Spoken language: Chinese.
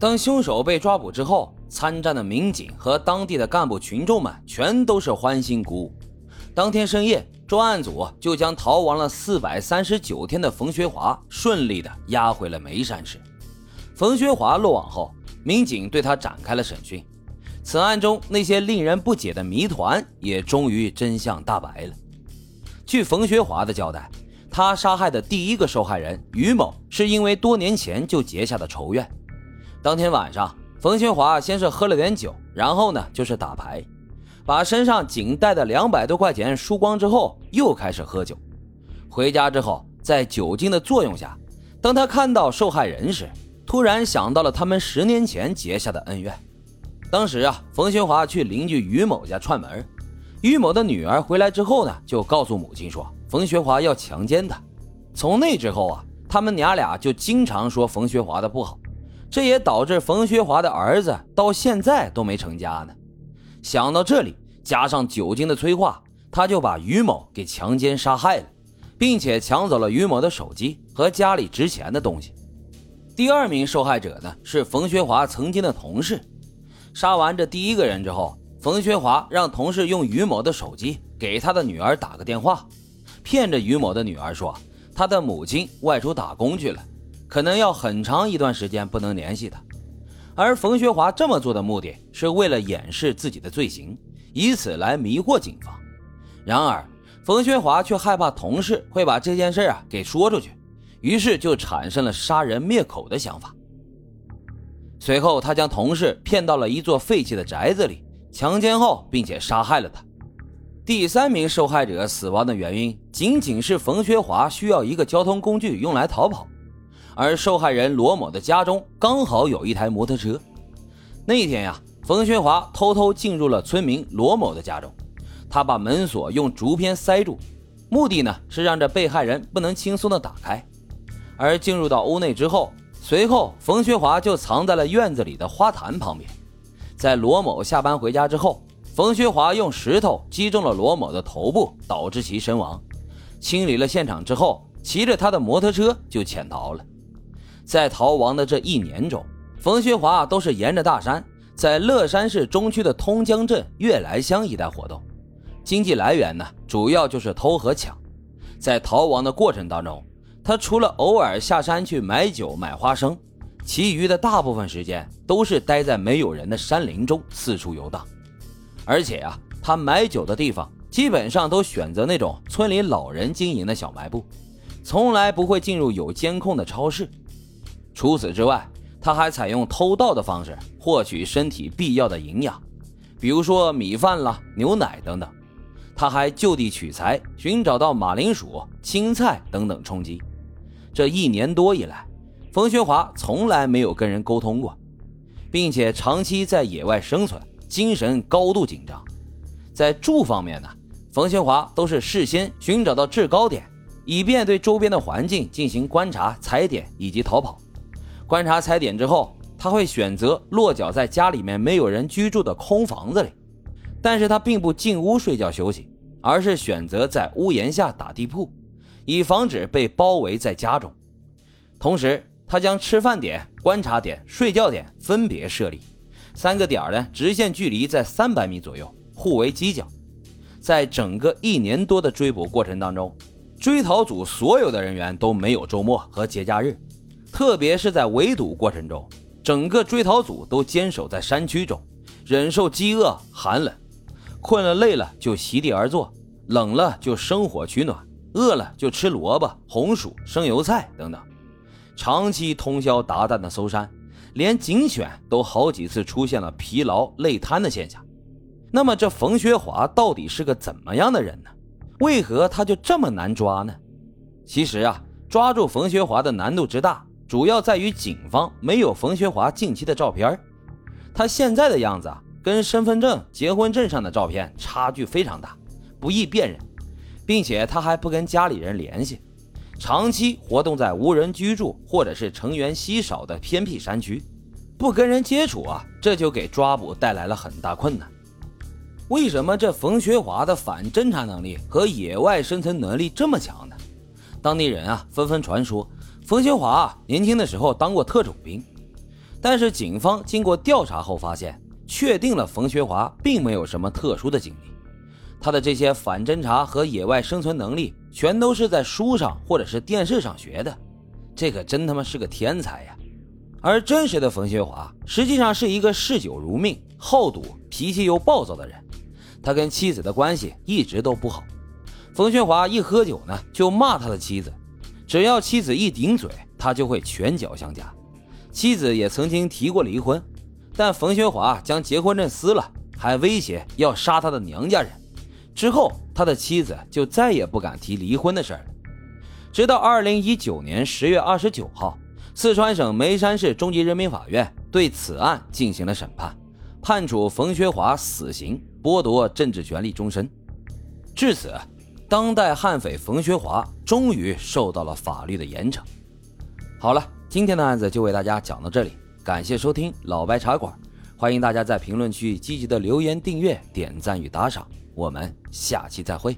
当凶手被抓捕之后，参战的民警和当地的干部群众们全都是欢欣鼓舞。当天深夜，专案组就将逃亡了四百三十九天的冯学华顺利的押回了眉山市。冯学华落网后，民警对他展开了审讯。此案中那些令人不解的谜团也终于真相大白了。据冯学华的交代，他杀害的第一个受害人于某是因为多年前就结下的仇怨。当天晚上，冯学华先是喝了点酒，然后呢就是打牌，把身上仅带的两百多块钱输光之后，又开始喝酒。回家之后，在酒精的作用下，当他看到受害人时，突然想到了他们十年前结下的恩怨。当时啊，冯学华去邻居于某家串门，于某的女儿回来之后呢，就告诉母亲说冯学华要强奸她。从那之后啊，他们娘俩就经常说冯学华的不好。这也导致冯学华的儿子到现在都没成家呢。想到这里，加上酒精的催化，他就把于某给强奸杀害了，并且抢走了于某的手机和家里值钱的东西。第二名受害者呢是冯学华曾经的同事。杀完这第一个人之后，冯学华让同事用于某的手机给他的女儿打个电话，骗着于某的女儿说他的母亲外出打工去了。可能要很长一段时间不能联系他，而冯学华这么做的目的是为了掩饰自己的罪行，以此来迷惑警方。然而，冯学华却害怕同事会把这件事啊给说出去，于是就产生了杀人灭口的想法。随后，他将同事骗到了一座废弃的宅子里，强奸后并且杀害了他。第三名受害者死亡的原因仅仅是冯学华需要一个交通工具用来逃跑。而受害人罗某的家中刚好有一台摩托车。那天呀，冯学华偷偷进入了村民罗某的家中，他把门锁用竹片塞住，目的呢是让这被害人不能轻松的打开。而进入到屋内之后，随后冯学华就藏在了院子里的花坛旁边。在罗某下班回家之后，冯学华用石头击中了罗某的头部，导致其身亡。清理了现场之后，骑着他的摩托车就潜逃了。在逃亡的这一年中，冯学华都是沿着大山，在乐山市中区的通江镇悦来乡一带活动，经济来源呢主要就是偷和抢。在逃亡的过程当中，他除了偶尔下山去买酒买花生，其余的大部分时间都是待在没有人的山林中四处游荡。而且啊，他买酒的地方基本上都选择那种村里老人经营的小卖部，从来不会进入有监控的超市。除此之外，他还采用偷盗的方式获取身体必要的营养，比如说米饭啦、牛奶等等。他还就地取材，寻找到马铃薯、青菜等等充饥。这一年多以来，冯学华从来没有跟人沟通过，并且长期在野外生存，精神高度紧张。在住方面呢，冯学华都是事先寻找到制高点，以便对周边的环境进行观察、踩点以及逃跑。观察踩点之后，他会选择落脚在家里面没有人居住的空房子里，但是他并不进屋睡觉休息，而是选择在屋檐下打地铺，以防止被包围在家中。同时，他将吃饭点、观察点、睡觉点分别设立，三个点呢直线距离在三百米左右，互为犄角。在整个一年多的追捕过程当中，追逃组所有的人员都没有周末和节假日。特别是在围堵过程中，整个追逃组都坚守在山区中，忍受饥饿、寒冷，困了累了就席地而坐，冷了就生火取暖，饿了就吃萝卜、红薯、生油菜等等，长期通宵达旦的搜山，连警犬都好几次出现了疲劳累瘫的现象。那么这冯学华到底是个怎么样的人呢？为何他就这么难抓呢？其实啊，抓住冯学华的难度之大。主要在于警方没有冯学华近期的照片，他现在的样子啊，跟身份证、结婚证上的照片差距非常大，不易辨认，并且他还不跟家里人联系，长期活动在无人居住或者是成员稀少的偏僻山区，不跟人接触啊，这就给抓捕带来了很大困难。为什么这冯学华的反侦查能力和野外生存能力这么强呢？当地人啊纷纷传说。冯学华年轻的时候当过特种兵，但是警方经过调查后发现，确定了冯学华并没有什么特殊的经历，他的这些反侦查和野外生存能力全都是在书上或者是电视上学的，这可真他妈是个天才呀！而真实的冯学华实际上是一个嗜酒如命、好赌、脾气又暴躁的人，他跟妻子的关系一直都不好。冯学华一喝酒呢，就骂他的妻子，只要妻子一顶嘴，他就会拳脚相加。妻子也曾经提过离婚，但冯学华将结婚证撕了，还威胁要杀他的娘家人。之后，他的妻子就再也不敢提离婚的事了。直到二零一九年十月二十九号，四川省眉山市中级人民法院对此案进行了审判，判处冯学华死刑，剥夺政治权利终身。至此，当代悍匪冯学华终于受到了法律的严惩。好了。今天的案子就为大家讲到这里，感谢收听老白茶馆，欢迎大家在评论区积极的留言、订阅、点赞与打赏，我们下期再会。